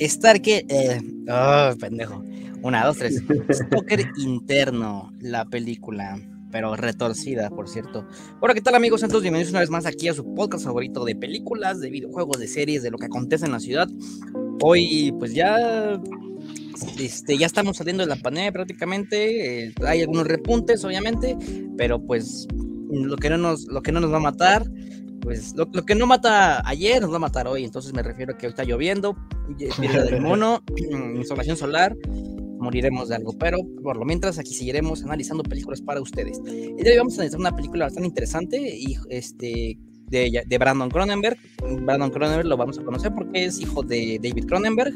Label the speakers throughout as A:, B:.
A: Starker, eh, oh, pendejo. Una, dos, tres. Stalker interno, la película, pero retorcida, por cierto. Hola, ¿qué tal, amigos? Entonces, bienvenidos una vez más aquí a su podcast favorito de películas, de videojuegos, de series, de lo que acontece en la ciudad. Hoy, pues ya este, ya estamos saliendo de la pandemia prácticamente, eh, hay algunos repuntes obviamente, pero pues lo que no nos, lo que no nos va a matar, pues lo, que no mata ayer nos va a matar hoy, entonces me refiero a que hoy está lloviendo, viene del mono, insolación solar, moriremos de algo, pero por lo mientras aquí seguiremos analizando películas para ustedes. Y hoy vamos a analizar una película bastante interesante y este de, Brandon Cronenberg. Brandon Cronenberg lo vamos a conocer porque es hijo de David Cronenberg.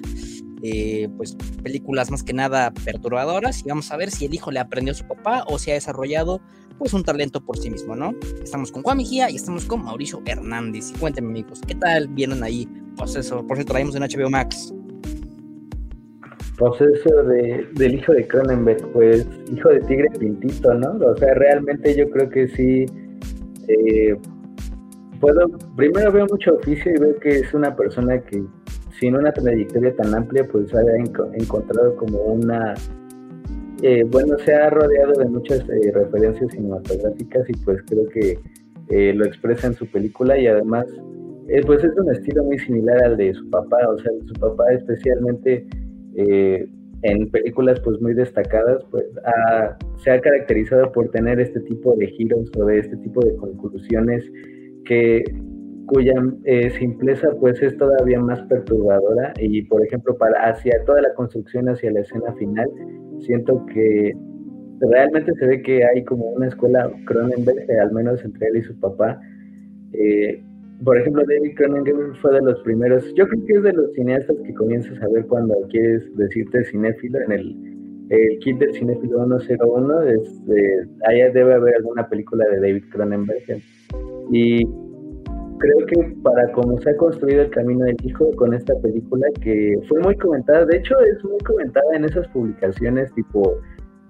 A: Eh, pues películas más que nada perturbadoras y vamos a ver si el hijo le aprendió a su papá o si ha desarrollado pues un talento por sí mismo, ¿no? Estamos con Juan Mejía y estamos con Mauricio Hernández. Y cuéntenme amigos, ¿qué tal vieron ahí? Pues eso, por cierto, traemos en HBO Max.
B: Proceso de, del hijo de Cronenberg, pues hijo de tigre pintito, ¿no? O sea, realmente yo creo que sí eh, puedo, primero veo mucho oficio y veo que es una persona que sin una trayectoria tan amplia, pues ha encontrado como una, eh, bueno, se ha rodeado de muchas eh, referencias cinematográficas y pues creo que eh, lo expresa en su película y además, pues es un estilo muy similar al de su papá, o sea, su papá especialmente en películas pues muy destacadas, pues se ha caracterizado por tener este tipo de giros o de este tipo de conclusiones que cuya eh, simpleza pues es todavía más perturbadora. Y por ejemplo para hacia toda la construcción hacia la escena final siento que realmente se ve que hay como una escuela Cronenberg eh, al menos entre él y su papá. Eh, por ejemplo David Cronenberg fue de los primeros yo creo que es de los cineastas que comienzas a ver cuando quieres decirte cinéfilo en el, el kit del cinéfilo 101 este, allá debe haber alguna película de David Cronenberg y creo que para cómo se ha construido el camino del hijo con esta película que fue muy comentada, de hecho es muy comentada en esas publicaciones tipo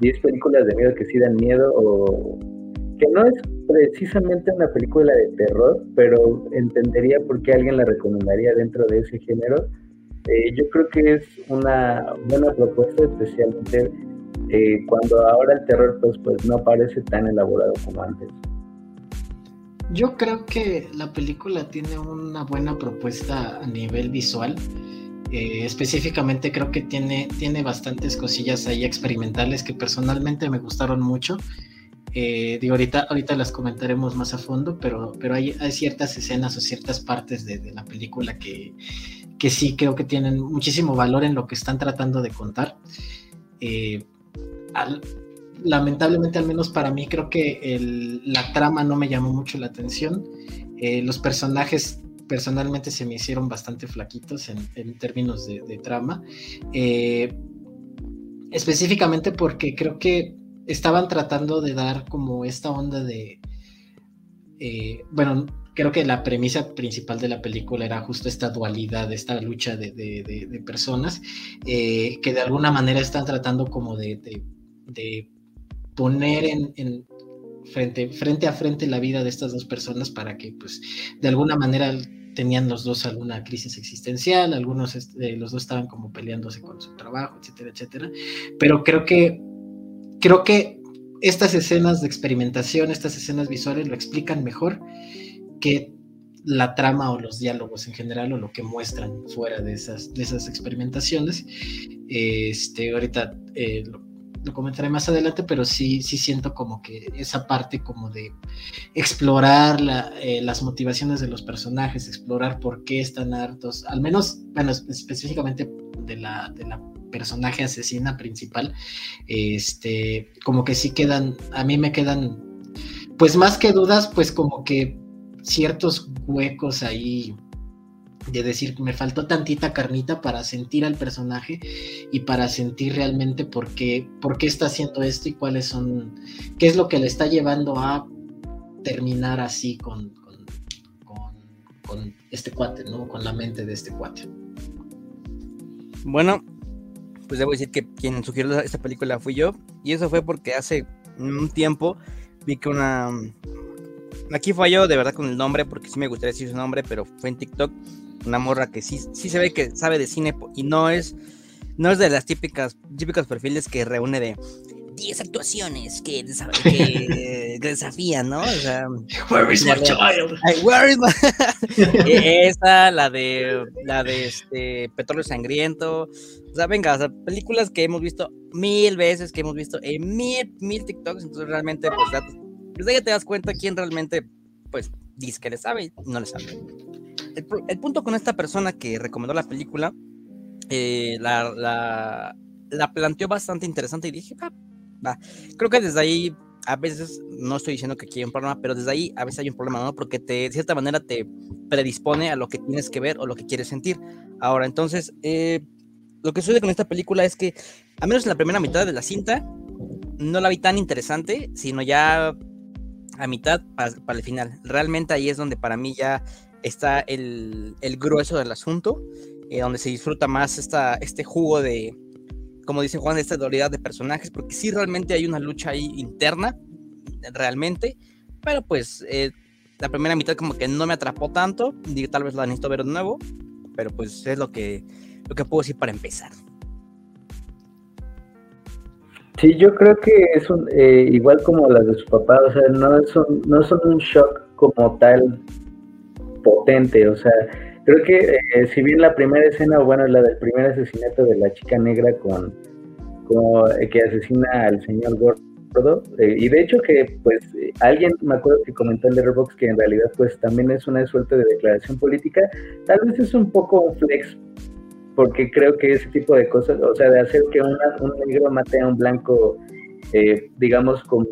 B: 10 películas de miedo que sí dan miedo o que no es precisamente una película de terror, pero entendería por qué alguien la recomendaría dentro de ese género. Eh, yo creo que es una buena propuesta, especialmente eh, cuando ahora el terror pues, pues no parece tan elaborado como antes.
C: Yo creo que la película tiene una buena propuesta a nivel visual. Eh, específicamente creo que tiene, tiene bastantes cosillas ahí experimentales que personalmente me gustaron mucho. Eh, digo, ahorita, ahorita las comentaremos más a fondo, pero, pero hay, hay ciertas escenas o ciertas partes de, la película que, que, sí creo que tienen muchísimo valor en lo que están tratando de contar. Eh, lamentablemente, al menos para mí, creo que la trama no me llamó mucho la atención. Eh, los personajes personalmente se me hicieron bastante flaquitos en, términos de, trama. Eh, específicamente porque creo que estaban tratando de dar como esta onda de... Bueno, creo que la premisa principal de la película era justo esta dualidad, esta lucha de, personas que de alguna manera están tratando como de, poner en, frente, frente a frente la vida de estas dos personas para que, pues, de alguna manera tenían los dos alguna crisis existencial, algunos de este, los dos estaban como peleándose con su trabajo, etcétera, etcétera. Pero creo que, creo que estas escenas de experimentación, estas escenas visuales lo explican mejor que la trama o los diálogos en general o lo que muestran fuera de esas, de esas experimentaciones. Este, ahorita eh, lo comentaré más adelante, pero sí, sí siento como que esa parte como de explorar eh, las motivaciones de los personajes, explorar por qué están hartos, al menos, bueno, específicamente de la, de la personaje asesina principal, este, como que sí quedan, a mí me quedan, pues más que dudas, pues como que ciertos huecos ahí de decir, me faltó tantita carnita para sentir al personaje y para sentir realmente por qué, por qué está haciendo esto y cuáles son, qué es lo que le está llevando a terminar así con, con, este cuate, ¿no? Con la mente de este cuate.
A: Bueno, pues debo decir que quien sugirió esta película fui yo y eso fue porque hace un tiempo vi que una... Aquí falló de verdad con el nombre porque sí me gustaría decir su nombre, pero fue en TikTok una morra que sí, sí se ve que sabe de cine y no es, no es de las típicas, típicos perfiles que reúne de 10 actuaciones que, desafían, ¿no? O sea,
C: where is my child?
A: Where is my... E, esa, la de la de este Petróleo Sangriento. O sea, venga, o sea, películas que hemos visto mil veces, que hemos visto en mil, mil TikToks, entonces realmente, pues, desde ya te das cuenta quién realmente, pues, dice que le sabe y no le sabe. El, punto con esta persona que recomendó la película, eh, la, la, la planteó bastante interesante y dije, ah, va. Creo que desde ahí, a veces, no estoy diciendo que aquí hay un problema, pero desde ahí a veces hay un problema, ¿no? Porque te, de cierta manera te predispone a lo que tienes que ver o lo que quieres sentir. Ahora, entonces, eh, lo que sucede con esta película es que, a menos en la primera mitad de la cinta, no la vi tan interesante, sino ya a mitad para, el final. Realmente ahí es donde para mí ya está el, el grueso del asunto, eh, donde se disfruta más esta, este jugo de, como dice Juan, esta dualidad de personajes, porque sí realmente hay una lucha ahí interna, realmente, pero pues eh, la primera mitad como que no me atrapó tanto, digo, tal vez la necesito ver de nuevo, pero pues es lo que, lo que puedo decir para empezar.
B: Sí, yo creo que es un, eh, igual como las de su papá, o sea, no son, no son un shock como tal potente, o sea, Creo que eh, si bien la primera escena, bueno, la del primer asesinato de la chica negra con, eh, que asesina al señor Gordo, eh, y de hecho que pues alguien me acuerdo que comentó en Letterboxd que en realidad pues también es una suerte de declaración política, tal vez es un poco un flex porque creo que ese tipo de cosas, o sea, de hacer que un negro mate a un blanco, digamos, con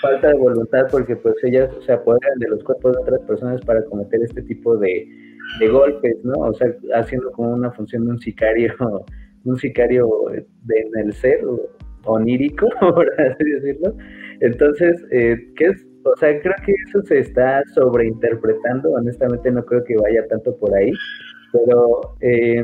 B: falta de voluntad, porque pues ellas se apoderan de los cuerpos de otras personas para cometer este tipo de, de golpes, ¿no? O sea, haciendo como una función de un sicario, un sicario de, en el ser, onírico, por así decirlo. Entonces, eh, ¿qué es? O sea, creo que eso se está sobreinterpretando, honestamente no creo que vaya tanto por ahí, pero, eh,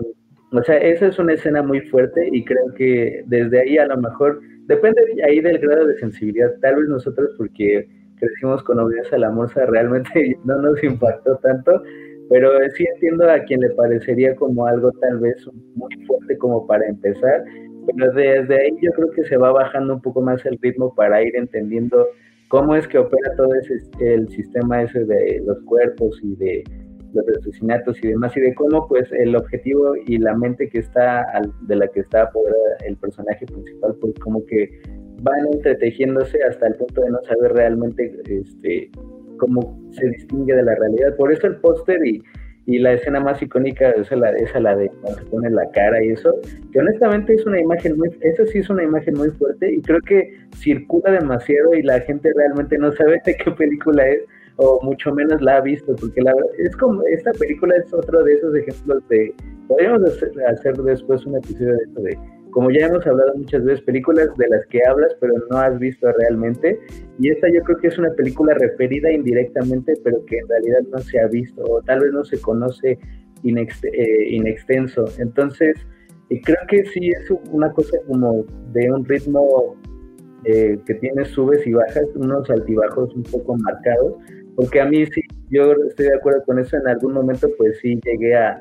B: o sea, esa es una escena muy fuerte y creo que desde ahí a lo mejor, depende ahí del grado de sensibilidad, tal vez nosotros porque crecimos con obediencia a la morsa realmente no nos impactó tanto, pero sí entiendo a quien le parecería como algo tal vez muy fuerte como para empezar, pero desde ahí yo creo que se va bajando un poco más el ritmo para ir entendiendo cómo es que opera todo ese, el sistema ese de los cuerpos y de los asesinatos y demás, y de cómo pues el objetivo y la mente que está, de la que está apoderada el personaje principal, pues como que van entretejiéndose hasta el punto de no saber realmente este, cómo se distingue de la realidad. Por eso el póster y, la escena más icónica es la, esa la de cuando se pone la cara y eso, que honestamente es una imagen muy, esa sí es una imagen muy fuerte y creo que circula demasiado y la gente realmente no sabe de qué película es o mucho menos la ha visto, porque la es como, esta película es otro de esos ejemplos de, podríamos hacer, después un episodio de esto de como ya hemos hablado muchas veces, películas de las que hablas pero no has visto realmente. Y esta yo creo que es una película referida indirectamente, pero que en realidad no se ha visto o tal vez no se conoce eh, in, extenso. Entonces, creo que sí es una cosa como de un ritmo eh, que tiene subes y bajas, unos altibajos un poco marcados, porque a mí sí, yo estoy de acuerdo con eso, en algún momento pues sí llegué a,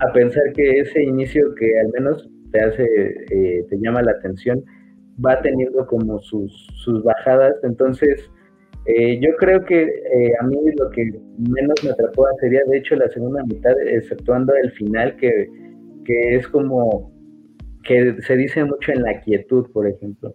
B: a pensar que ese inicio que al menos te hace, eh, te llama la atención, va teniendo como sus, sus bajadas. Entonces, eh, yo creo que eh, a mí lo que menos me atrapó sería, de hecho, la segunda mitad, exceptuando el final, que, que es como que se dice mucho en la quietud, por ejemplo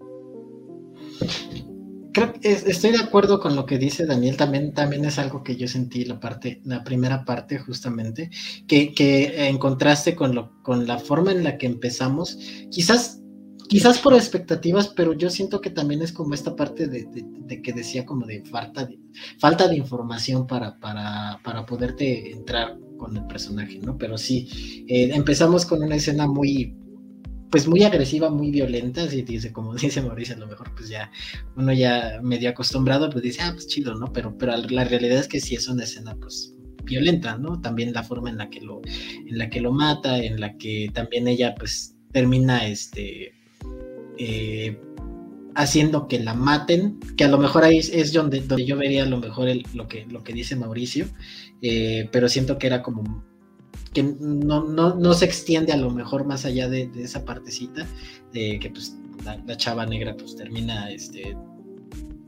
C: creo que estoy de acuerdo con lo que dice Daniel, también, también es algo que yo sentí la parte, la primera parte justamente, que, que en contraste con, lo, con la forma en la que empezamos, quizás, quizás por expectativas, pero yo siento que también es como esta parte de, que decía como de falta de, falta de información para, para, para poderte entrar con el personaje, ¿no? Pero sí, eh, empezamos con una escena muy, pues muy agresiva, muy violenta, así dice, como dice Mauricio, a lo mejor pues ya uno ya medio acostumbrado, pues dice, ah, pues chido, ¿no? Pero, pero la realidad es que sí es una escena pues violenta, ¿no? También la forma en la que lo, en la que lo mata, en la que también ella pues termina este eh, haciendo que la maten, que a lo mejor ahí es donde, donde yo vería a lo mejor lo, que, lo que dice Mauricio, eh, pero siento que era como que no, no, no, se extiende a lo mejor más allá de, esa partecita, de que pues la, chava negra pues termina este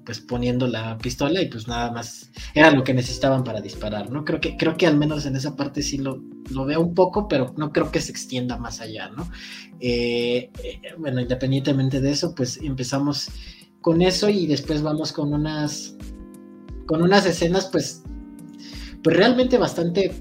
C: pues poniendo la pistola y pues nada más era lo que necesitaban para disparar, ¿no? Creo que, creo que al menos en esa parte sí lo, lo veo un poco, pero no creo que se extienda más allá, ¿no? Eh, eh, bueno, independientemente de eso, pues empezamos con eso y después vamos con unas con unas escenas pues pues realmente bastante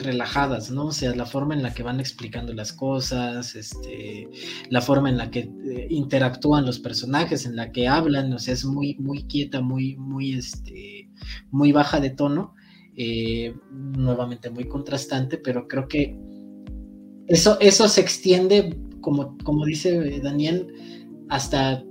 C: relajadas, ¿no? O sea, la forma en la que van explicando las cosas, este, la forma en la que eh, interactúan los personajes, en la que hablan, o sea, es muy, muy quieta, muy, muy, este, muy baja de tono, eh, nuevamente muy contrastante, pero creo que eso, eso se extiende, como, como dice Daniel, hasta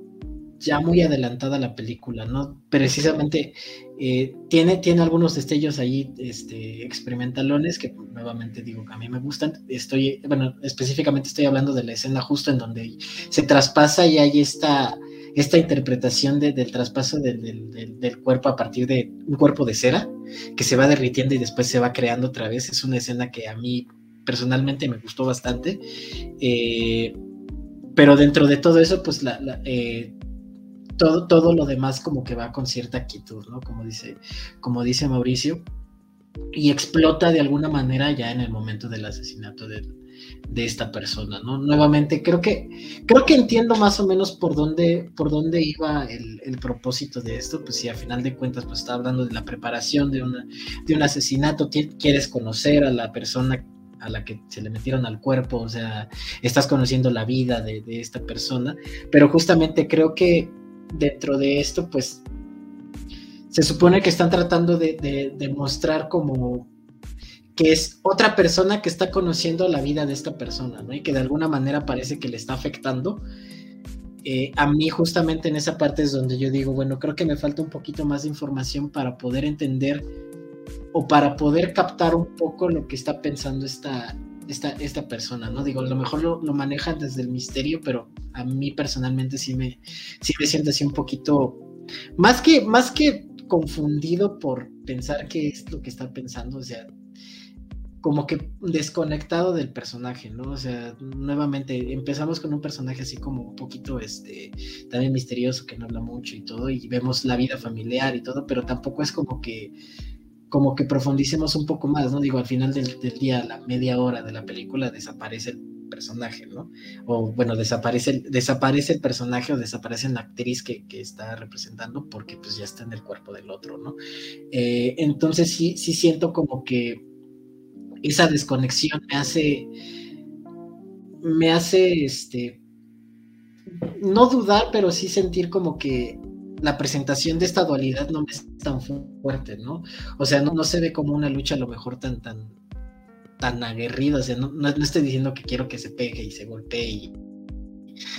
C: ya muy adelantada la película, ¿no? Precisamente eh, tiene, tiene algunos destellos ahí este, experimentalones que nuevamente digo que a mí me gustan. Estoy, bueno, específicamente estoy hablando de la escena justo en donde se traspasa y hay esta, esta interpretación del traspaso del, cuerpo a partir de un cuerpo de cera que se va derritiendo y después se va creando otra vez. Es una escena que a mí personalmente me gustó bastante. Eh, pero dentro de todo eso, pues la, eh, todo, todo lo demás como que va con cierta quietud, ¿no? Como dice, como dice Mauricio, y explota de alguna manera ya en el momento del asesinato de, esta persona, ¿no? Nuevamente, creo que, creo que entiendo más o menos por dónde, por dónde iba el, propósito de esto, pues si a final de cuentas pues está hablando de la preparación de, una, de un asesinato, quieres conocer a la persona a la que se le metieron al cuerpo, o sea, estás conociendo la vida de, de esta persona, pero justamente creo que dentro de esto, pues se supone que están tratando de, demostrar como que es otra persona que está conociendo la vida de esta persona, ¿no? Y que de alguna manera parece que le está afectando. Eh, a mí justamente en esa parte es donde yo digo, bueno, creo que me falta un poquito más de información para poder entender o para poder captar un poco lo que está pensando esta, esta, esta persona, ¿no? Digo, a lo mejor lo, lo, manejan desde el misterio, pero a mí personalmente sí me, sí me siento así un poquito, más que, más que confundido por pensar qué es lo que está pensando, o sea, como que desconectado del personaje, ¿no? O sea, nuevamente empezamos con un personaje así como un poquito, este, también misterioso, que no habla mucho y todo, y vemos la vida familiar y todo, pero tampoco es como que como que profundicemos un poco más, ¿no? Digo, al final del, día, a la media hora de la película, desaparece el personaje, ¿no? O bueno, desaparece, desaparece el personaje o desaparece la actriz que, está representando porque pues ya está en el cuerpo del otro, ¿no? Eh, entonces sí, sí siento como que esa desconexión me hace, me hace, este, no dudar, pero sí sentir como que la presentación de esta dualidad no es tan fuerte, ¿no? O sea, no, no se ve como una lucha a lo mejor tan, tan, tan aguerrida, o sea, no, no, estoy diciendo que quiero que se pegue y se golpee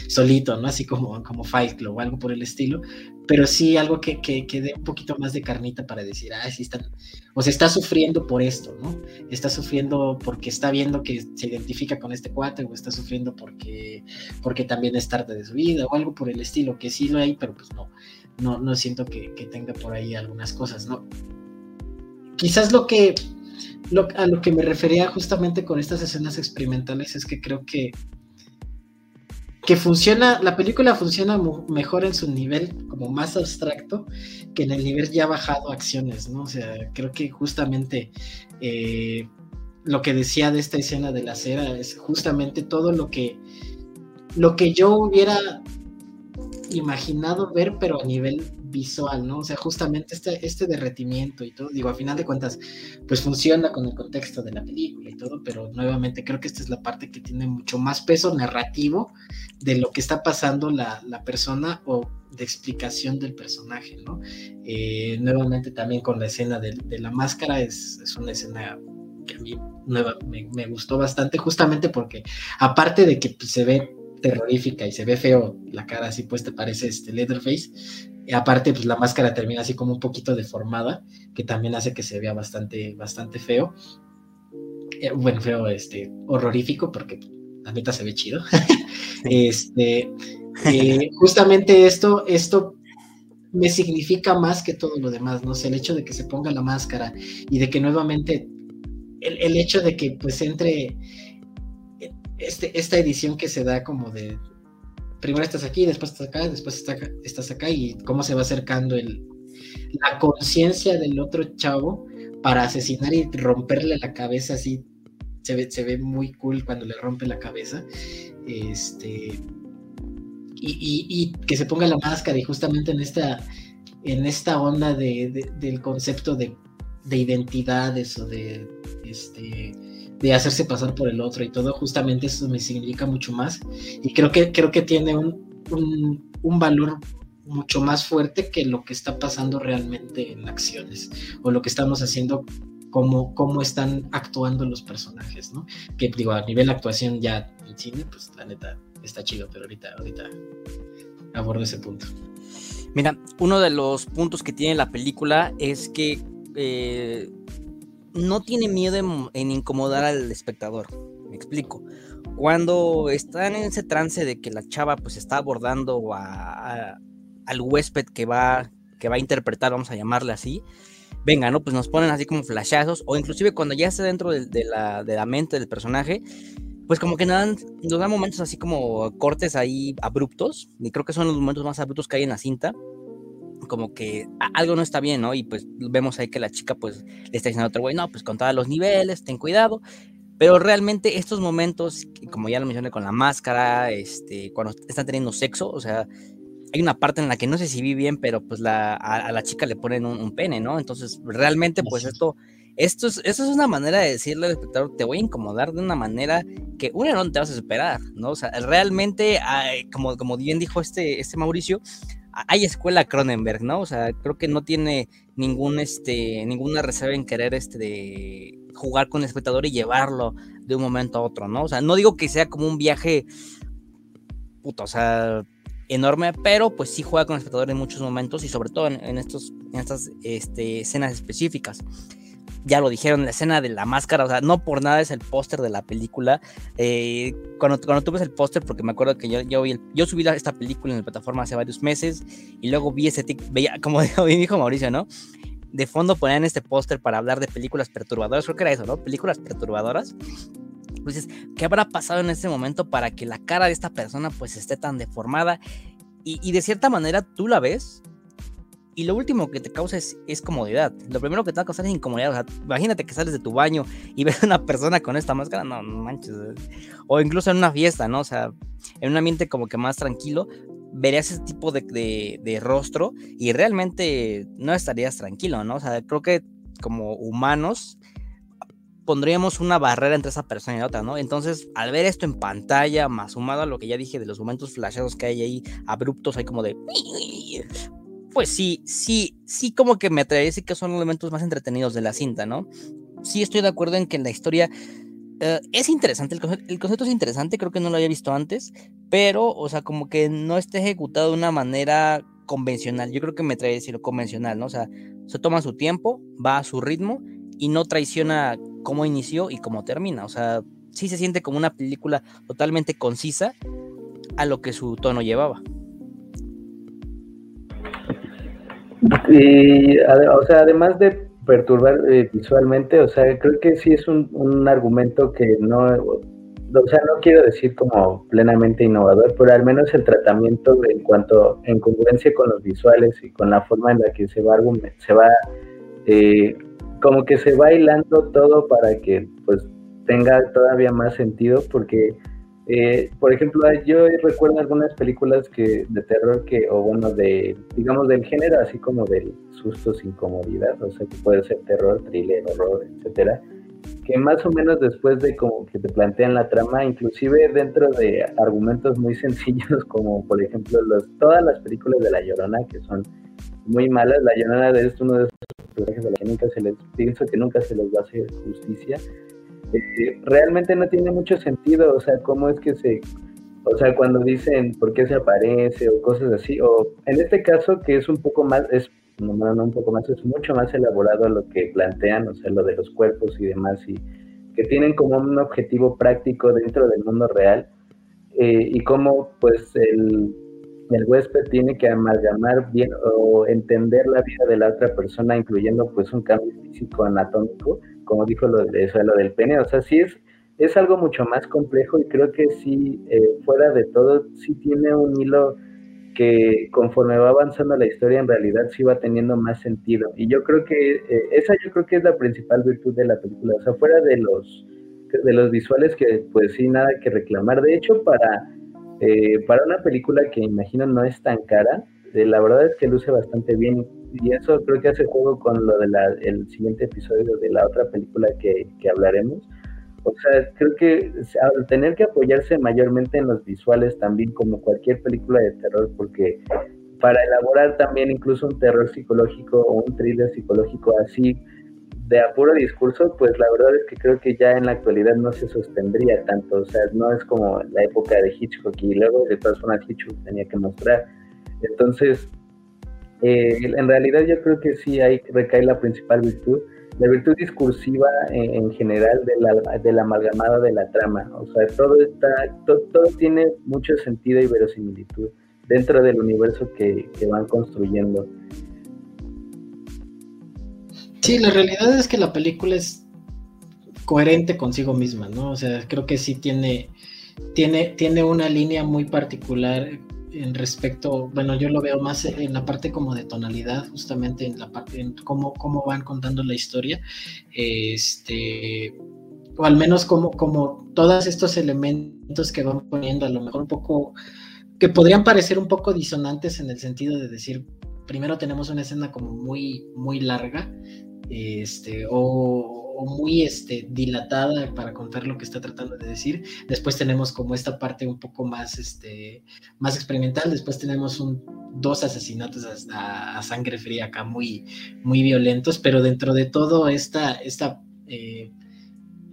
C: solito, ¿no? Así como, como Fight Club o algo por el estilo, pero sí algo que, que, que dé un poquito más de carnita para decir, ah, sí están, o sea, está sufriendo por esto, ¿no? Está sufriendo porque está viendo que se identifica con este cuate, o está sufriendo porque, porque también es tarde de su vida, o algo por el estilo, que sí lo hay, pero pues no no, no siento que, tenga por ahí algunas cosas, ¿no? Quizás lo que a lo que me refería justamente con estas escenas experimentales es que creo que que funciona, la película funciona mejor en su nivel como más abstracto que en el nivel ya bajado acciones, ¿no? O sea, creo que justamente eh, lo que decía de esta escena de la cera es justamente todo lo que lo que yo hubiera imaginado ver, pero a nivel visual, ¿no? O sea, justamente este, este derretimiento y todo, digo, a final de cuentas, pues funciona con el contexto de la película y todo, pero nuevamente creo que esta es la parte que tiene mucho más peso narrativo de lo que está pasando la, persona o de explicación del personaje, ¿no? Eh, nuevamente también con la escena de, la máscara, es, es, una escena que a mí nueva, me, me, gustó bastante, justamente porque aparte de que pues, se ve terrorífica y se ve feo la cara así pues te parece este Leatherface. Y aparte, pues la máscara termina así como un poquito deformada, que también hace que se vea bastante, bastante feo. Eh, bueno, feo, este, horrorífico, porque la neta se ve chido. este, eh, justamente esto, esto me significa más que todo lo demás, ¿no? sé, el hecho de que se ponga la máscara y de que nuevamente el, hecho de que pues entre este, esta edición que se da como de primero estás aquí, después estás acá, después estás acá y cómo se va acercando el, la conciencia del otro chavo para asesinar y romperle la cabeza así. Se ve, se ve muy cool cuando le rompe la cabeza. Este. Y, que se ponga la máscara y justamente en esta, en esta onda de, del concepto de, de, identidades o de, este, de hacerse pasar por el otro y todo, justamente eso me significa mucho más. Y creo que, creo que tiene un, un, un valor mucho más fuerte que lo que está pasando realmente en acciones o lo que estamos haciendo cómo, cómo están actuando los personajes, ¿no? Que digo, a nivel de actuación ya en cine, pues la neta está chido, pero ahorita, ahorita abordo ese punto.
A: Mira, uno de los puntos que tiene la película es que eh, no tiene miedo en, incomodar al espectador. Me explico. Cuando están en ese trance de que la chava pues está abordando a, al huésped que va, que va a interpretar, vamos a llamarle así, venga, ¿no? Pues nos ponen así como flashazos, o inclusive cuando ya está dentro de, la, de la, mente del personaje, pues como que nos dan, nos dan momentos así como cortes ahí abruptos, y creo que son los momentos más abruptos que hay en la cinta, como que algo no está bien, ¿no? Y pues vemos ahí que la chica pues le está diciendo a otro güey, no, pues con todos los niveles, ten cuidado, pero realmente estos momentos, como ya lo mencioné con la máscara, este, cuando están teniendo sexo, o sea, hay una parte en la que no sé si vi bien, pero pues la, a, la chica le ponen un, pene, ¿no? Entonces, realmente, pues esto, esto es, es una manera de decirle al espectador, te voy a incomodar de una manera que uno no te vas a esperar, ¿no? O sea, realmente, como, como bien dijo este, este Mauricio, hay escuela Cronenberg, ¿no? O sea, creo que no tiene ningún, este, ninguna reserva en querer este, jugar con el espectador y llevarlo de un momento a otro, ¿no? O sea, no digo que sea como un viaje, puto, o sea, enorme, pero pues sí juega con el espectador en muchos momentos y sobre todo en, estos, en estas este, escenas específicas. Ya lo dijeron, la escena de la máscara, o sea, no por nada es el póster de la película. Eh, cuando, cuando tú ves el póster, porque me acuerdo que yo, yo, yo subí esta película en la plataforma hace varios meses y luego vi ese tic, veía, como dijo Mauricio, ¿no? De fondo ponían este póster para hablar de películas perturbadoras, creo que era eso, ¿no? Películas perturbadoras. Pues ¿qué habrá pasado en ese momento para que la cara de esta persona pues esté tan deformada? Y, de cierta manera tú la ves y lo último que te causa es, comodidad. Lo primero que te va a causar es incomodidad. O sea, imagínate que sales de tu baño y ves a una persona con esta máscara, no, manches. O incluso en una fiesta, ¿no? O sea, en un ambiente como que más tranquilo, verías ese tipo de, de rostro y realmente no estarías tranquilo, ¿no? O sea, creo que como humanos pondríamos una barrera entre esa persona y otra, ¿no? Entonces, al ver esto en pantalla, más sumado a lo que ya dije de los momentos flashados que hay ahí, abruptos, hay como de... Pues sí, sí, sí como que me atrevería a decir que son los elementos más entretenidos de la cinta, ¿no? Sí estoy de acuerdo en que la historia eh, es interesante, el concepto, el concepto, es interesante, creo que no lo había visto antes, pero, o sea, como que no está ejecutado de una manera convencional, yo creo que me trae decirlo convencional, ¿no? O sea, se toma su tiempo, va a su ritmo y no traiciona cómo inició y cómo termina. O sea, sí se siente como una película totalmente concisa a lo que su tono llevaba.
B: Y, o sea, además de perturbar eh, visualmente, o sea, creo que sí es un, un, argumento que no, o sea, no quiero decir como plenamente innovador, pero al menos el tratamiento en cuanto en congruencia con los visuales y con la forma en la que se va, se va eh, como que se va hilando todo para que pues tenga todavía más sentido porque eh, por ejemplo yo recuerdo algunas películas que de terror que o bueno de digamos del género así como del susto sin comodidad o sea que puede ser terror thriller horror etcétera que más o menos después de como que te plantean la trama inclusive dentro de argumentos muy sencillos como por ejemplo los todas las películas de la llorona que son muy malas la llorona es uno de esos personajes a los que nunca se les, pienso que nunca se les va a hacer justicia. Eh, realmente no tiene mucho sentido, o sea, cómo es que se, o sea, cuando dicen por qué se aparece o cosas así, o en este caso que es un poco más, es, no, un poco más, es mucho más elaborado lo que plantean, o sea, lo de los cuerpos y demás, y que tienen como un objetivo práctico dentro del mundo real, eh, y cómo pues el el huésped tiene que amalgamar bien o entender la vida de la otra persona, incluyendo pues un cambio físico anatómico como dijo lo, de, lo del pene, o sea, sí es, es algo mucho más complejo y creo que sí, eh, fuera de todo, sí tiene un hilo que conforme va avanzando la historia en realidad sí va teniendo más sentido. Y yo creo que eh, esa yo creo que es la principal virtud de la película, o sea, fuera de los de los visuales que pues sí nada que reclamar. De hecho, para, eh, para una película que imagino no es tan cara, eh, la verdad es que luce bastante bien y eso creo que hace juego con lo del siguiente episodio de la otra película que, que hablaremos. O sea, creo que al tener que apoyarse mayormente en los visuales también como cualquier película de terror, porque para elaborar también incluso un terror psicológico o un thriller psicológico así de apuro discurso, pues la verdad es que creo que ya en la actualidad no se sostendría tanto, o sea, no es como la época de Hitchcock y luego de todas formas Hitchcock tenía que mostrar. Entonces, eh, en realidad yo creo que sí ahí recae la principal virtud, la virtud discursiva en, general de la, de la amalgamada de la trama, o sea, todo, está, todo tiene mucho sentido y verosimilitud dentro del universo que, que van construyendo.
C: Sí, la realidad es que la película es coherente consigo misma, ¿no? O sea, creo que sí tiene, tiene, tiene una línea muy particular en respecto, bueno, yo lo veo más en la parte como de tonalidad, justamente en la parte, cómo, cómo van contando la historia, este, o al menos como, como todos estos elementos que van poniendo, a lo mejor un poco, que podrían parecer un poco disonantes en el sentido de decir, primero tenemos una escena como muy, muy larga, este, o, muy este, dilatada para contar lo que está tratando de decir. Después tenemos como esta parte un poco más, este, más experimental. Después tenemos un, dos asesinatos a, sangre fría acá muy, muy violentos, pero dentro de todo esta, esta eh,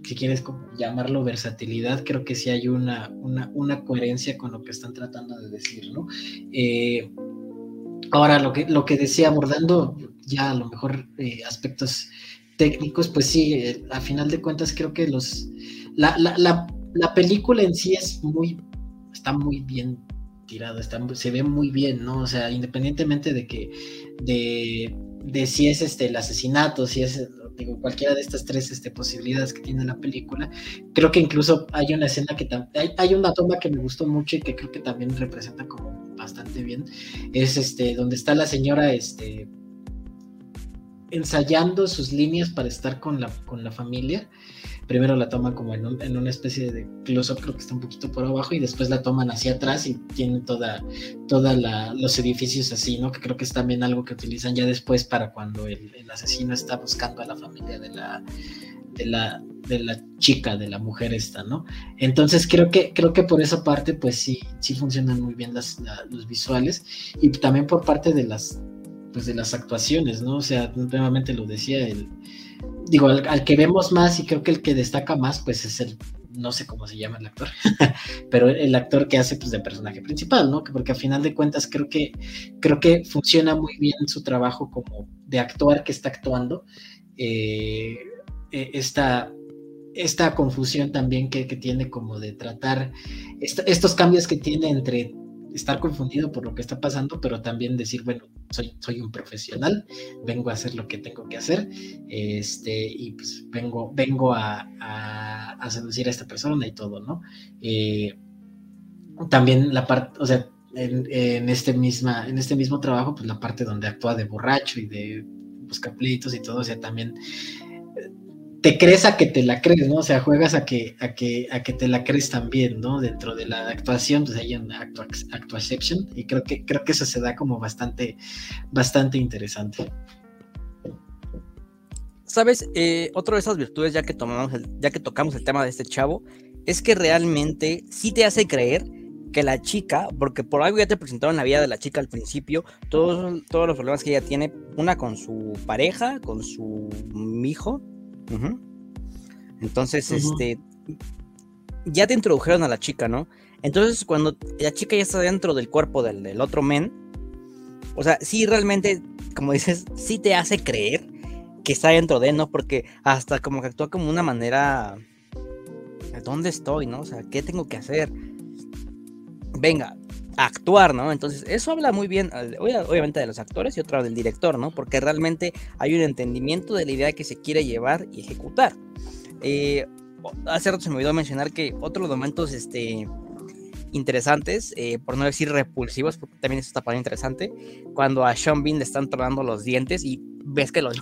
C: si quieres llamarlo versatilidad, creo que sí hay una, una, coherencia con lo que están tratando de decir. Eh, ahora, lo que, lo que decía, abordando ya a lo mejor eh, aspectos técnicos, pues sí, eh, a final de cuentas creo que los la, la, la, película en sí es muy, está muy bien tirada, está, se ve muy bien, ¿no? O sea, independientemente de que, de, de si es este el asesinato, si es digo, cualquiera de estas tres este, posibilidades que tiene la película, creo que incluso hay una escena que hay, hay una toma que me gustó mucho y que creo que también representa como bastante bien, es este, donde está la señora, este, ensayando sus líneas para estar con la, con la familia. Primero la toman como en, una especie de close-up, creo que está un poquito por abajo, y después la toman hacia atrás y tienen toda, toda los edificios así, ¿no? Que creo que es también algo que utilizan ya después para cuando el, asesino está buscando a la familia de la, de la, de la chica, de la mujer esta, ¿no? Entonces creo que, creo que por esa parte, pues sí, sí funcionan muy bien las, los visuales y también por parte de las pues de las actuaciones, ¿no? O sea, nuevamente lo decía, el, digo, al, que vemos más y creo que el que destaca más, pues es el, no sé cómo se llama el actor, pero el actor que hace pues de personaje principal, ¿no? Porque a final de cuentas creo que, creo que funciona muy bien su trabajo como de actuar que está actuando. Eh, eh, esta, esta confusión también que, que, tiene como de tratar estos cambios que tiene entre estar confundido por lo que está pasando, pero también decir, bueno, soy, soy un profesional, vengo a hacer lo que tengo que hacer, este, y pues vengo, vengo a, a, seducir a esta persona y todo, ¿no? Eh, también la parte, o sea, en, este misma, en este mismo trabajo, pues la parte donde actúa de borracho y de buscar pleitos y todo, o sea, también te crees a que te la crees, ¿no? O sea, juegas a que, a que, a que te la crees también, ¿no? Dentro de la actuación, pues hay una actu actuaception, y creo que, creo que eso se da como bastante, bastante interesante.
A: Sabes, eh, otra de esas virtudes, ya que tomamos ya que tocamos el tema de este chavo, es que realmente sí te hace creer que la chica, porque por algo ya te presentaron la vida de la chica al principio, todos, todos los problemas que ella tiene, una con su pareja, con su hijo, entonces, este, ya te introdujeron a la chica, ¿no? Entonces, cuando la chica ya está dentro del cuerpo del, otro men, o sea, sí realmente, como dices, sí te hace creer que está dentro de, ¿no? Porque hasta como que actúa como una manera, ¿dónde estoy, no? O sea, ¿qué tengo que hacer? Venga, actuar, ¿no? Entonces, eso habla muy bien, eh, obviamente, de los actores y otra del director, ¿no? Porque realmente hay un entendimiento de la idea que se quiere llevar y ejecutar. Eh, hace rato se me olvidó mencionar que otros momentos, este interesantes, eh, por no decir repulsivos, porque también eso está para interesante, cuando a Sean Bean le están tronando los dientes y ves que los,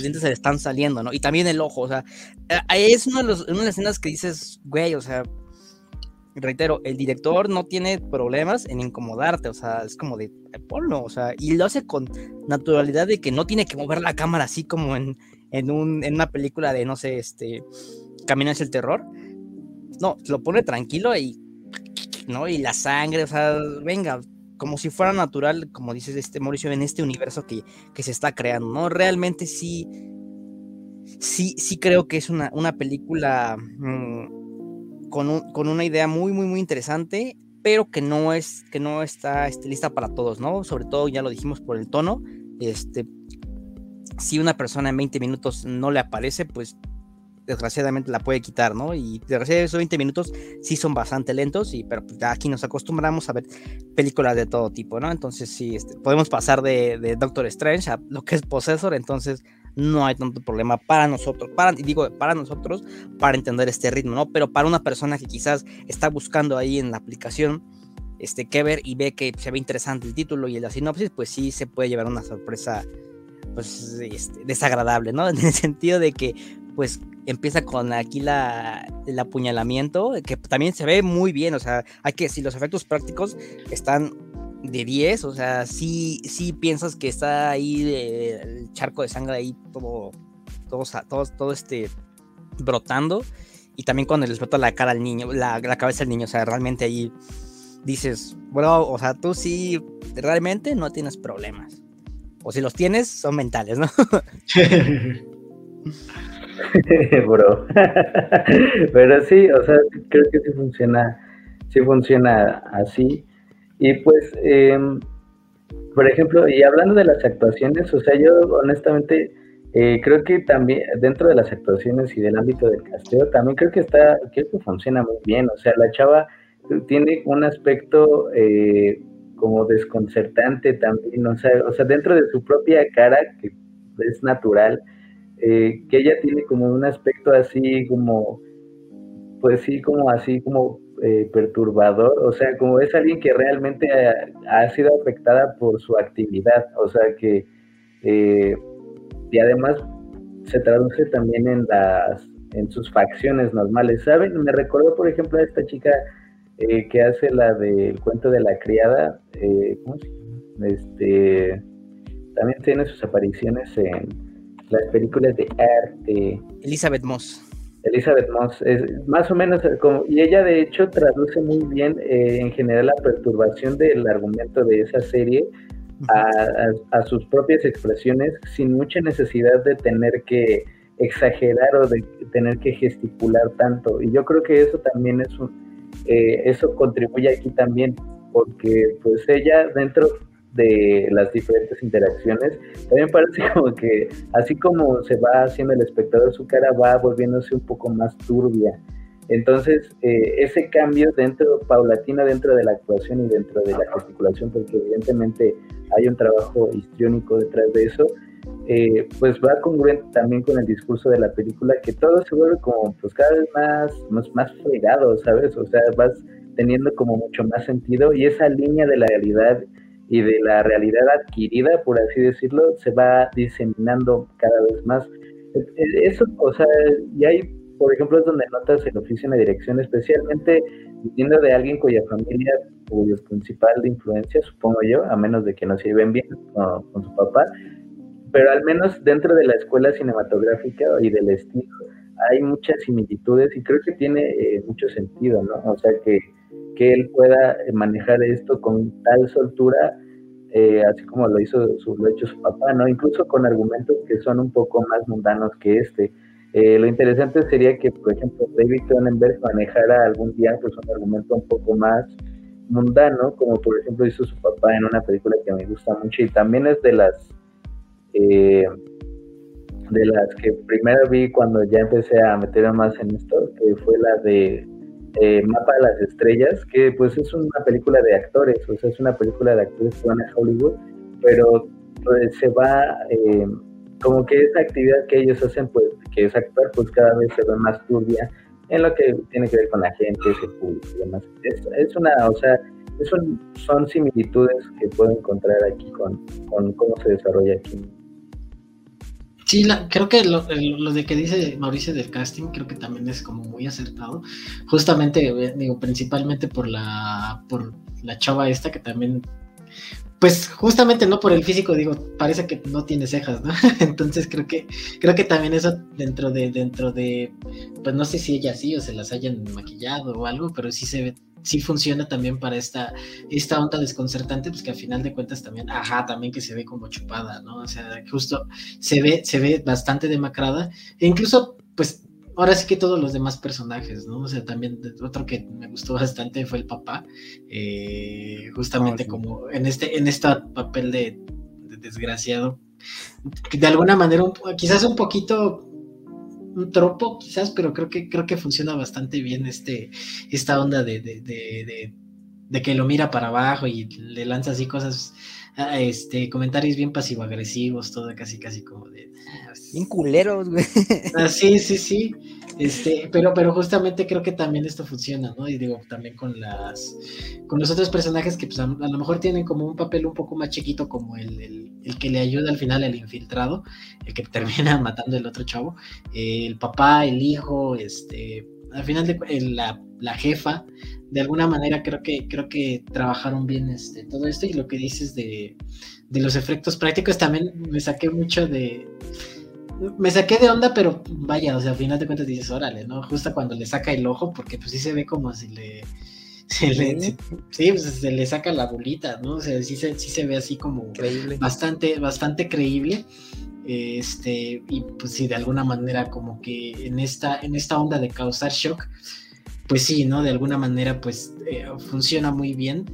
A: dientes se le están saliendo, ¿no? Y también el ojo, o sea, es una de, los, una de las escenas que dices, güey, o sea, reitero, el director no tiene problemas en incomodarte, o sea, es como de ponlo, o sea, y lo hace con naturalidad de que no tiene que mover la cámara así como en, en, un, en una película de, no sé, este, Camino hacia el terror. No, lo pone tranquilo y, ¿no? Y la sangre, o sea, venga, como si fuera natural, como dices este Mauricio, en este universo que, que se está creando, ¿no? Realmente sí, sí, sí creo que es una, una película... Mm, con, una idea muy, muy, muy interesante, pero que no, es, que no está este, lista para todos, ¿no? Sobre todo, ya lo dijimos por el tono, este, si una persona en 20 minutos no le aparece, pues desgraciadamente la puede quitar, ¿no? Y desgraciadamente esos 20 minutos sí son bastante lentos, y, pero pues, aquí nos acostumbramos a ver películas de todo tipo, ¿no? Entonces sí, este, podemos pasar de, de, Doctor Strange a lo que es Possessor, entonces no hay tanto problema para nosotros, para, digo, para nosotros, para entender este ritmo, ¿no? Pero para una persona que quizás está buscando ahí en la aplicación, este, que ver y ve que se ve interesante el título y la sinopsis, pues sí se puede llevar una sorpresa, pues, este, desagradable, ¿no? En el sentido de que, pues, empieza con aquí la, el apuñalamiento, que también se ve muy bien, o sea, hay que decir, los efectos prácticos están de 10, o sea, sí, sí piensas que está ahí el charco de sangre ahí todo, todo, todo, todo este brotando. Y también cuando le explota la cara al niño, la, la, cabeza del niño, o sea, realmente ahí dices, bueno, o sea, tú sí, realmente no tienes problemas. O si los tienes, son mentales, ¿no?
B: Bro. Pero sí, o sea, creo que sí funciona, sí funciona así. Y pues, em, por ejemplo, y hablando de las actuaciones, o sea, yo honestamente eh, creo que también dentro de las actuaciones y del ámbito del casteo, también creo que está, creo que funciona muy bien. O sea, la chava tiene un aspecto eh, como desconcertante también, o sea, o sea, dentro de su propia cara, que es natural, eh, que ella tiene como un aspecto así como, pues sí, como así como eh, perturbador, o sea, como es alguien que realmente ha, sido afectada por su actividad, o sea que, eh, y además se traduce también en las en sus facciones normales, ¿saben? Me recordó, por ejemplo, a esta chica eh, que hace la del cuento de la criada, ¿cómo se llama? Este, también tiene sus apariciones en las películas de arte.
A: Elizabeth Moss.
B: Elizabeth Moss, es más o menos como, y ella de hecho traduce muy bien eh, en general la perturbación del argumento de esa serie a, sus propias expresiones sin mucha necesidad de tener que exagerar o de tener que gesticular tanto. Y yo creo que eso también es un, eh, eso contribuye aquí también, porque pues ella dentro de las diferentes interacciones, también parece como que así como se va haciendo el espectador, su cara va volviéndose un poco más turbia. Entonces, eh, ese cambio dentro, paulatina dentro de la actuación y dentro de la gesticulación, porque evidentemente hay un trabajo histriónico detrás de eso, eh, pues va congruente también con el discurso de la película, que todo se vuelve como pues cada vez más, más, más fregado, ¿sabes? O sea, vas teniendo como mucho más sentido y esa línea de la realidad y de la realidad adquirida, por así decirlo, se va diseminando cada vez más. E, e, eso, o sea, y hay, por ejemplo, es donde notas el oficio en la dirección, especialmente viniendo de alguien cuya familia, cuyo principal de influencia, supongo yo, a menos de que no se lleven bien con, su papá, pero al menos dentro de la escuela cinematográfica y del estilo hay muchas similitudes y creo que tiene eh, mucho sentido, ¿no? O sea que que él pueda manejar esto con tal soltura, eh, así como lo hizo su, lo hecho su papá, ¿no? Incluso con argumentos que son un poco más mundanos que este. Eh, lo interesante sería que, por ejemplo, David Cronenberg manejara algún día pues, un argumento un poco más mundano, como por ejemplo hizo su papá en una película que me gusta mucho y también es de las eh, de las que primero vi cuando ya empecé a meterme más en esto, que fue la de eh, Mapa de las Estrellas, que pues es una película de actores, o sea, es una película de actores que van a Hollywood, pero pues, se va, eh, como que esa actividad que ellos hacen, pues, que es actuar, pues cada vez se ve más turbia en lo que tiene que ver con la gente, ese público y demás. Es, una, o sea, son, similitudes que puedo encontrar aquí con cómo se desarrolla aquí
C: Sí, creo que lo, de que dice Mauricio del casting, creo que también es como muy acertado. Justamente, eh, digo, principalmente por la, por la chava esta que también, pues justamente no por el físico, digo, parece que no tiene cejas, ¿no? Entonces creo que, creo que también eso dentro de, dentro de, pues no sé si ella sí o se las hayan maquillado o algo, pero sí se ve sí funciona también para esta, esta onda desconcertante, pues que al final de cuentas también, ajá, también que se ve como chupada, ¿no? O sea, justo se ve, se ve bastante demacrada, e incluso, pues, ahora sí que todos los demás personajes, ¿no? O sea, también otro que me gustó bastante fue el papá, eh, justamente ah, como en este, en este papel de, de desgraciado, de alguna manera, quizás un poquito un tropo, quizás, pero creo que, creo que funciona bastante bien este, esta onda de, de, de, de, que lo mira para abajo y le lanza así cosas, ah, este, comentarios bien pasivo-agresivos, todo casi, casi como de...
A: Ah, bien culeros, güey.
C: Ah, sí, sí, sí. Este, pero, pero justamente creo que también esto funciona, ¿no? Y digo, también con las, con los otros personajes que pues, a, lo mejor tienen como un papel un poco más chiquito, como el, el, que le ayuda al final, el infiltrado, el que termina matando el otro chavo, el papá, el hijo, este, al final de la, la, jefa, de alguna manera creo que, creo que trabajaron bien este, todo esto y lo que dices de, de los efectos prácticos también me saqué mucho de me saqué de onda, pero vaya, o sea, al final de cuentas dices, órale, ¿no? Justo cuando le saca el ojo, porque pues sí se ve como si le. Se le sí, pues se le saca la bolita, ¿no? O sea, sí se, sí se ve así como creíble. bastante, bastante creíble. Este, y pues sí, de alguna manera, como que en esta, en esta onda de causar shock, pues sí, ¿no? De alguna manera, pues eh, funciona muy bien.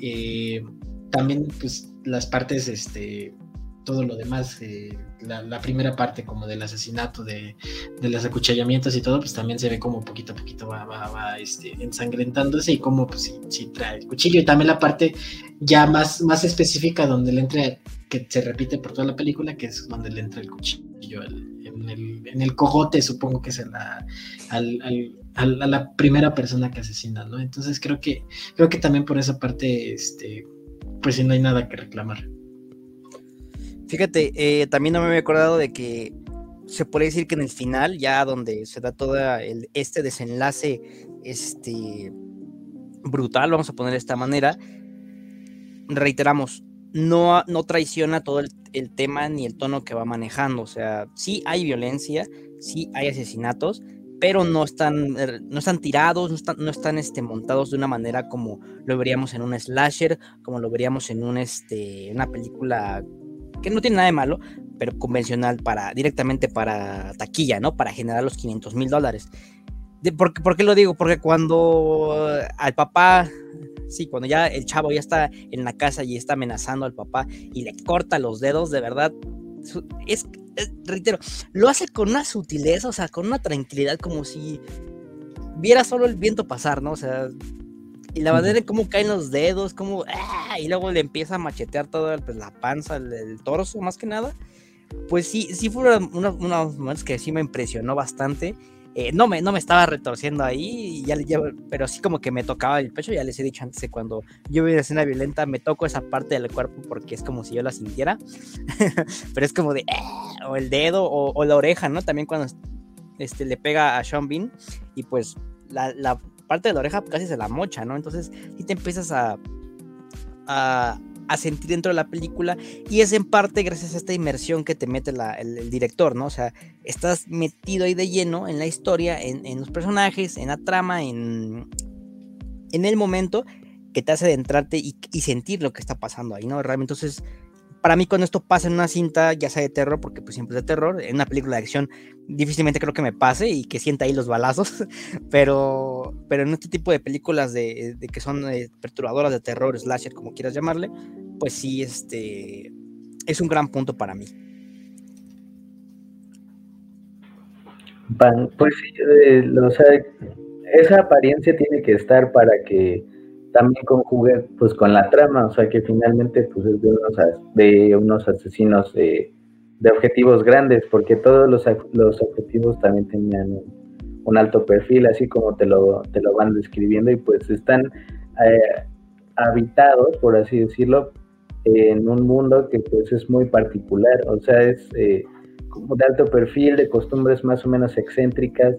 C: Eh, también, pues, las partes, este, todo lo demás, eh, la, primera parte como del asesinato, de, de, los acuchillamientos y todo, pues también se ve como poquito a poquito va, va, este, ensangrentándose y como pues sí, trae el cuchillo. Y también la parte ya más, más específica donde le entra, que se repite por toda la película, que es donde le entra el cuchillo en, el, en el cogote, supongo que es la, al, a la primera persona que asesina, ¿no? Entonces creo que, creo que también por esa parte, este, pues no hay nada que reclamar.
A: Fíjate, eh, también no me había acordado de que se puede decir que en el final, ya donde se da todo este desenlace este, brutal, vamos a poner de esta manera, reiteramos, no, no traiciona todo el, tema ni el tono que va manejando. O sea, sí hay violencia, sí hay asesinatos, pero no están, er, no están tirados, no están, este, montados de una manera como lo veríamos en un slasher, como lo veríamos en este, una película que no tiene nada de malo, pero convencional para directamente para taquilla, ¿no? Para generar los 500 mil dólares. ¿por, ¿Por qué lo digo? Porque cuando al papá, sí, cuando ya el chavo ya está en la casa y está amenazando al papá y le corta los dedos, de verdad, es, reitero, lo hace con una sutileza, o sea, con una tranquilidad, como si viera solo el viento pasar, ¿no? O sea, y la manera en cómo caen los dedos, como, ¡ah! y luego le empieza a machetear toda pues, la panza, el, torso, más que nada. Pues sí, sí fueron unos, momentos que sí me impresionó bastante. Eh, no, me, no me estaba retorciendo ahí, ya, ya, pero sí como que me tocaba el pecho, ya les he dicho antes que cuando yo veo una escena violenta me toco esa parte del cuerpo porque es como si yo la sintiera, pero es como de, ¡ah! o el dedo o, o, la oreja, ¿no? También cuando este, le pega a Sean Bean y pues la, la, parte de la oreja casi se la mocha, ¿no? Entonces sí te empiezas a, a, sentir dentro de la película y es en parte gracias a esta inmersión que te mete el, director, ¿no? O sea, estás metido ahí de lleno en la historia, en, los personajes, en la trama, en, en el momento que te hace adentrarte y, y sentir lo que está pasando ahí, ¿no? Realmente entonces para mí cuando esto pasa en una cinta, ya sea de terror, porque pues siempre es de terror, en una película de acción difícilmente creo que me pase y que sienta ahí los balazos, pero, pero en este tipo de películas de, que son eh, perturbadoras de terror, slasher, como quieras llamarle, pues sí, este, es un gran punto para mí.
B: Pues sí, eh, o sea, esa apariencia tiene que estar para que también conjugue pues con la trama, o sea que finalmente pues es de unos, de unos asesinos de, objetivos grandes, porque todos los, los objetivos también tenían un, alto perfil, así como te lo, te lo van describiendo, y pues están eh, habitados, por así decirlo, en un mundo que pues es muy particular, o sea, es eh, como de alto perfil, de costumbres más o menos excéntricas,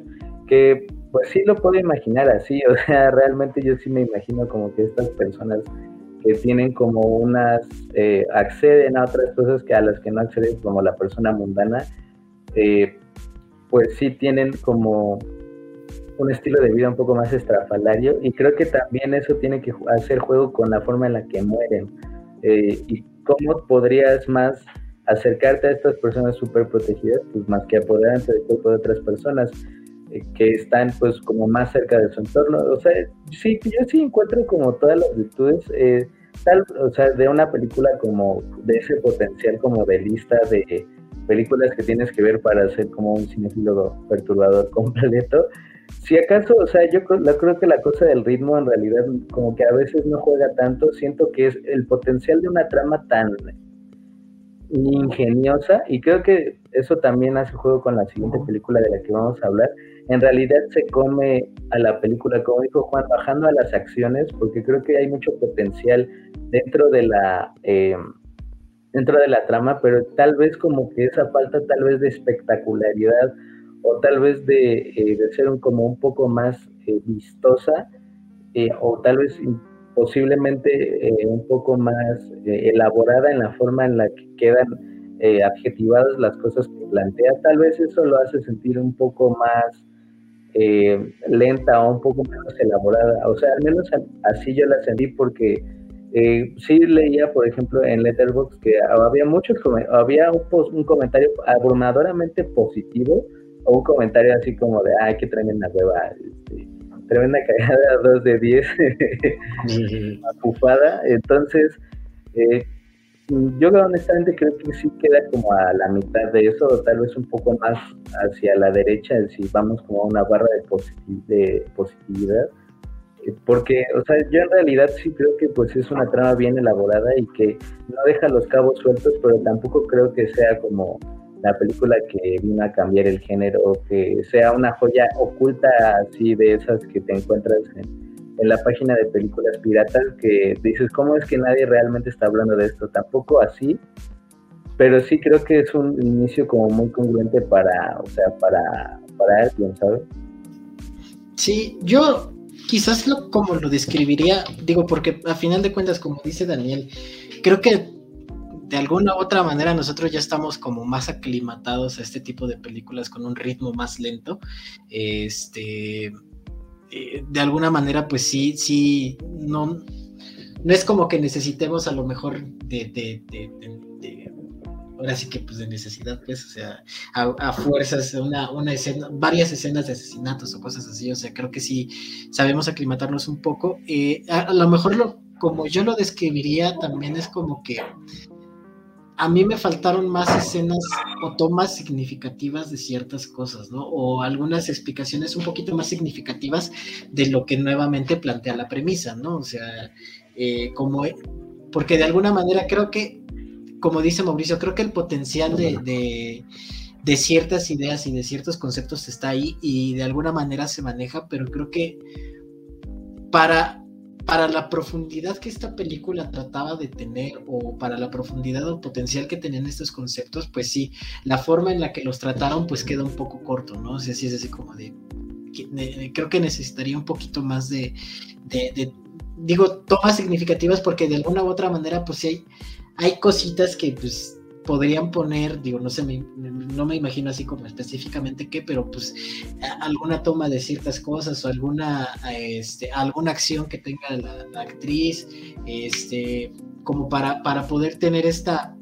B: que pues sí lo puedo imaginar así, o sea, realmente yo sí me imagino como que estas personas que tienen como unas, eh, acceden a otras cosas que a las que no acceden como la persona mundana, eh, pues sí tienen como un estilo de vida un poco más estrafalario y creo que también eso tiene que hacer juego con la forma en la que mueren eh, y cómo podrías más acercarte a estas personas súper protegidas, pues más que apoderarte del cuerpo de otras personas. Eh, que están pues como más cerca de su entorno. O sea, sí, yo sí encuentro como todas las virtudes, eh, tal, o sea, de una película como de ese potencial como de lista de películas que tienes que ver para ser como un cinéfilo perturbador completo. Si acaso, o sea, yo creo, creo que la cosa del ritmo en realidad como que a veces no juega tanto, siento que es el potencial de una trama tan ingeniosa y creo que eso también hace juego con la siguiente película de la que vamos a hablar. En realidad se come a la película, como dijo Juan, bajando a las acciones, porque creo que hay mucho potencial dentro de la eh, dentro de la trama, pero tal vez como que esa falta tal vez de espectacularidad o tal vez de, eh, ser un, como un poco más eh, vistosa o tal vez posiblemente un poco más elaborada en la forma en la que quedan adjetivadas las cosas que plantea, tal vez eso lo hace sentir un poco más eh, lenta o un poco menos elaborada. O sea, al menos así yo la sentí porque eh, sí leía, por ejemplo, en Letterboxd que había muchos había un, un, comentario abrumadoramente positivo o un comentario así como de, ay, qué tremenda hueva, este, tremenda cagada, dos de 10, apufada. Entonces, eh, yo honestamente creo que sí queda como a la mitad de eso, o tal vez un poco más hacia la derecha, si vamos como a una barra de, de positividad. Porque, o sea, yo en realidad sí creo que pues es una trama bien elaborada y que no deja los cabos sueltos, pero tampoco creo que sea como la película que vino a cambiar el género, que sea una joya oculta así de esas que te encuentras en, en la página de películas piratas que dices, ¿cómo es que nadie realmente está hablando de esto? Tampoco así, pero sí creo que es un inicio como muy congruente para, o sea, para, para alguien, ¿sabes?
C: Sí, yo quizás lo, como lo describiría, digo, porque a final de cuentas, como dice Daniel, creo que de alguna u otra manera nosotros ya estamos como más aclimatados a este tipo de películas con un ritmo más lento. Este eh, de alguna manera, pues sí, sí, no, no es como que necesitemos a lo mejor de, ahora sí que pues de necesidad, pues, o sea, a, fuerzas, una, una escena, varias escenas de asesinatos o cosas así, o sea, creo que sí sabemos aclimatarnos un poco. Eh, a, lo mejor lo, como yo lo describiría también es como que a mí me faltaron más escenas o tomas significativas de ciertas cosas, ¿no? O algunas explicaciones un poquito más significativas de lo que nuevamente plantea la premisa, ¿no? O sea, eh, como, porque de alguna manera creo que, como dice Mauricio, creo que el potencial de, de ciertas ideas y de ciertos conceptos está ahí y de alguna manera se maneja, pero creo que para para la profundidad que esta película trataba de tener o para la profundidad o potencial que tenían estos conceptos, pues sí, la forma en la que los trataron pues queda un poco corto, ¿no? O sea, sí es así como de, creo que necesitaría un poquito más de, de, digo, tomas significativas porque de alguna u otra manera pues sí hay, hay cositas que pues podrían poner, digo, no sé, no me imagino así como específicamente qué, pero pues alguna toma de ciertas cosas o alguna, este, alguna acción que tenga la, actriz, este, como para, para poder tener esta,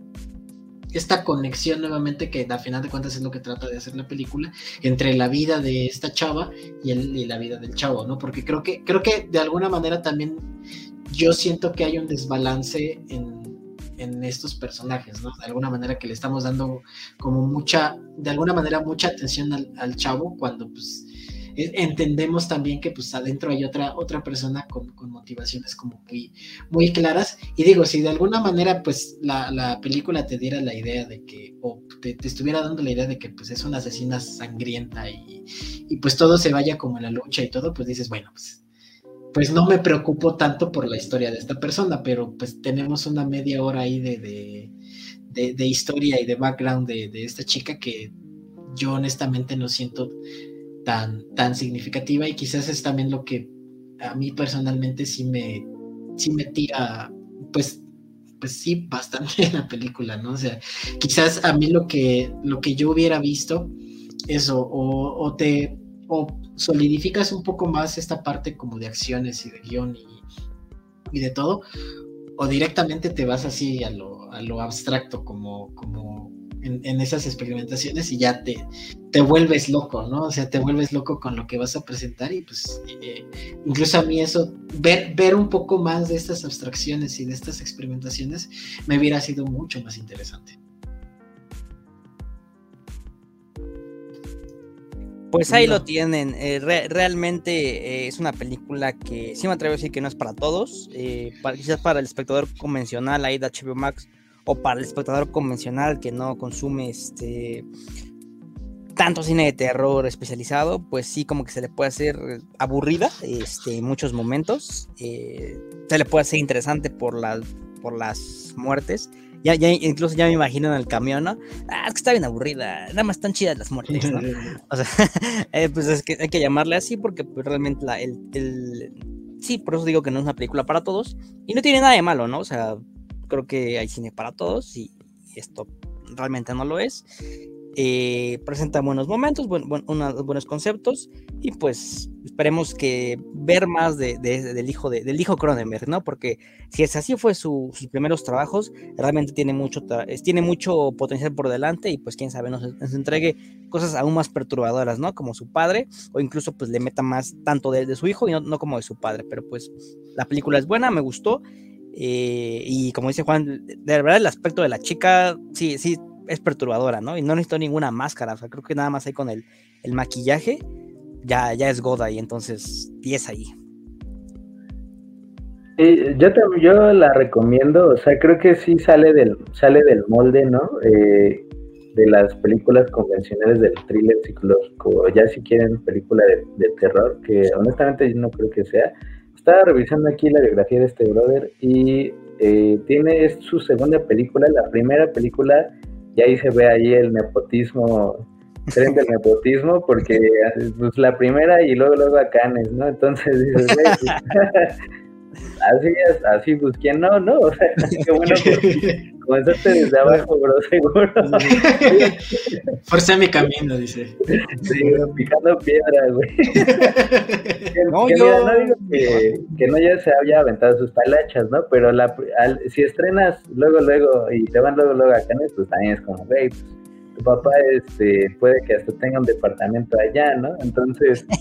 C: esta conexión nuevamente que a final de cuentas es lo que trata de hacer la película entre la vida de esta chava y, el, y la vida del chavo, ¿no? Porque creo que, creo que de alguna manera también yo siento que hay un desbalance en en estos personajes, ¿no? De alguna manera que le estamos dando como mucha, de alguna manera mucha atención al, chavo cuando pues entendemos también que pues adentro hay otra, otra persona con, motivaciones como muy, muy claras. Y digo, si de alguna manera pues la, película te diera la idea de que, o te, estuviera dando la idea de que pues es una asesina sangrienta y, y, pues todo se vaya como en la lucha y todo, pues dices, bueno, pues, pues no me preocupo tanto por la historia de esta persona, pero pues tenemos una media hora ahí de, de, de, historia y de background de, de esta chica que yo honestamente no siento tan, tan significativa y quizás es también lo que a mí personalmente sí me, sí me tira, pues, pues sí, bastante en la película, ¿no? O sea, quizás a mí lo que, lo que yo hubiera visto, eso, o, o te, o solidificas un poco más esta parte como de acciones y de guion y, de todo, o directamente te vas así a lo, a lo abstracto, como, como en, esas experimentaciones y ya te, te vuelves loco, ¿no? O sea, te vuelves loco con lo que vas a presentar y pues eh, incluso a mí eso, ver, ver un poco más de estas abstracciones y de estas experimentaciones me hubiera sido mucho más interesante.
A: Pues ahí lo tienen. Eh, realmente eh, es una película que sí me atrevo a decir que no es para todos. quizás para el espectador convencional ahí de HBO Max o para el espectador convencional que no consume este tanto cine de terror especializado, pues sí como que se le puede hacer aburrida este, en muchos momentos. Eh, se le puede hacer interesante por, por las muertes. Ya, ya, incluso ya me imagino en el camión, ¿no? Ah, es que está bien aburrida, nada más están chidas las muertes, ¿no? o sea, eh, pues es que hay que llamarle así porque pues, realmente la, el, el, sí, por eso digo que no es una película para todos y no tiene nada de malo, ¿no? O sea, creo que hay cine para todos y esto realmente no lo es. Eh, presenta buenos momentos, unos buenos conceptos y pues esperemos que ver más de, del hijo de, del hijo Cronenberg, ¿no? Porque si es así fue sus primeros trabajos, realmente tiene mucho, tiene mucho potencial por delante y pues quién sabe nos, entregue cosas aún más perturbadoras, ¿no? Como su padre o incluso pues le meta más tanto de, su hijo y no, no como de su padre, pero pues la película es buena, me gustó eh, y como dice Juan, de verdad el aspecto de la chica, sí, sí, es perturbadora, ¿no? Y no necesito ninguna máscara, o sea, creo que nada más ahí con el, el maquillaje, ya, ya es Goda y entonces 10 ahí.
B: yo, también, yo la recomiendo, o sea, creo que sí sale del, sale del molde, ¿no? Eh, de las películas convencionales del thriller psicológico, ya si quieren película de, de terror, que honestamente yo no creo que sea, estaba revisando aquí la biografía de este brother y eh, tiene es su segunda película, la primera película, y ahí se ve ahí el nepotismo, tren del nepotismo, porque pues la primera y luego luego a Canes, ¿no? Entonces dices, así es, así pues quién no, ¿no? O sea, qué bueno comenzaste desde abajo, bro, seguro.
C: Forcé mi camino, dice.
B: Sí, picando piedra, güey. no, yo... no digo que, que, no ya se haya aventado sus talachas, ¿no? Pero la, si estrenas luego, luego, y te van luego, luego a Canes, pues también es como, güey, pues, tu papá este, puede que hasta tenga un departamento allá, ¿no? Entonces...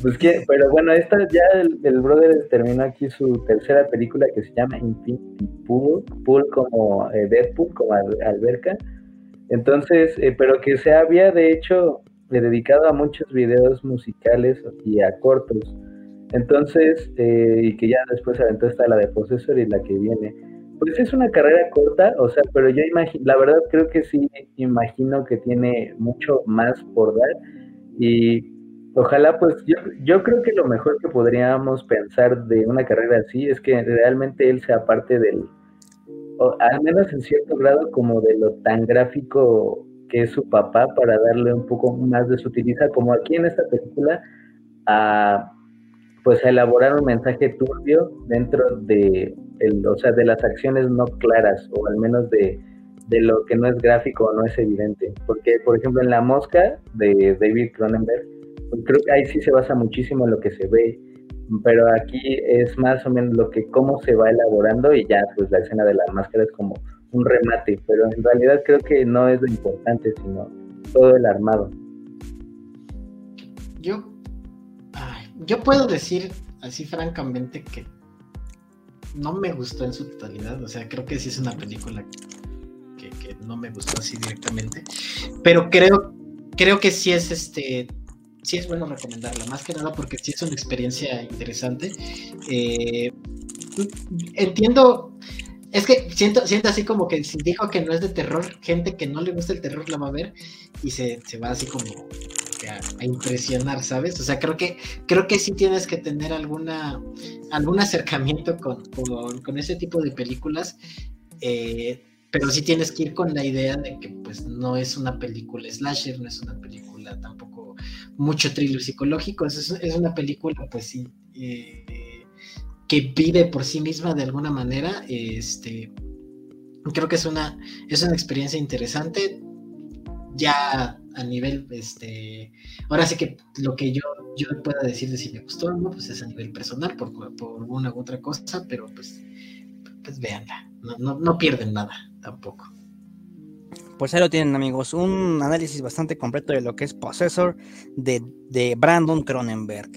B: Pues que, pero bueno, esta ya el, brother terminó aquí su tercera película que se llama Infinity Pool, Pool como eh, Deadpool, como alberca. Entonces, eh, pero que se había de hecho dedicado a muchos videos musicales y a cortos. Entonces, eh, y que ya después aventó esta la de Possessor y la que viene. Pues es una carrera corta, o sea, pero yo imagino, la verdad creo que sí imagino que tiene mucho más por dar. Y Ojalá, pues yo, yo creo que lo mejor que podríamos pensar de una carrera así es que realmente él sea parte del, o al menos en cierto grado, como de lo tan gráfico que es su papá para darle un poco más de sutilidad, como aquí en esta película, a pues a elaborar un mensaje turbio dentro de o sea, de las acciones no claras, o al menos de, de lo que no es gráfico o no es evidente. Porque, por ejemplo, en La Mosca de David Cronenberg, creo que ahí sí se basa muchísimo en lo que se ve, pero aquí es más o menos lo que cómo se va elaborando y ya pues la escena de la máscara es como un remate, pero en realidad creo que no es lo importante, sino todo el armado.
C: Yo, yo puedo decir así francamente que no me gustó en su totalidad, o sea, creo que sí es una película que, no me gustó así directamente, pero creo, creo que sí es este sí es bueno recomendarla, más que nada porque sí es una experiencia interesante. Eh, entiendo, es que siento, siento así como que si dijo que no es de terror, gente que no le gusta el terror la va a ver y se, va así como a, impresionar, ¿sabes? O sea, creo que, creo que sí tienes que tener alguna, algún acercamiento con, con, ese tipo de películas. Eh, pero sí tienes que ir con la idea de que pues no es una película slasher, no es una película tampoco mucho thriller psicológico, es, es una película pues sí eh, que vive por sí misma de alguna manera, este creo que es una es una experiencia interesante ya a nivel este ahora sí que lo que yo yo pueda decir de si me gustó no pues es a nivel personal por, por una u otra cosa pero pues pues véanla no, no pierden nada tampoco.
A: Pues ahí lo tienen amigos, un análisis bastante completo de lo que es Possessor de, de Brandon Cronenberg.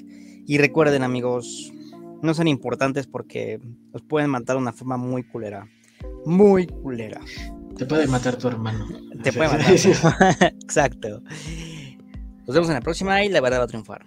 A: Y recuerden amigos, no son importantes porque los pueden matar de una forma muy culera. Muy culera.
C: Te puede matar tu hermano.
A: Te puede matar. Exacto. Nos vemos en la próxima y la verdad va a triunfar.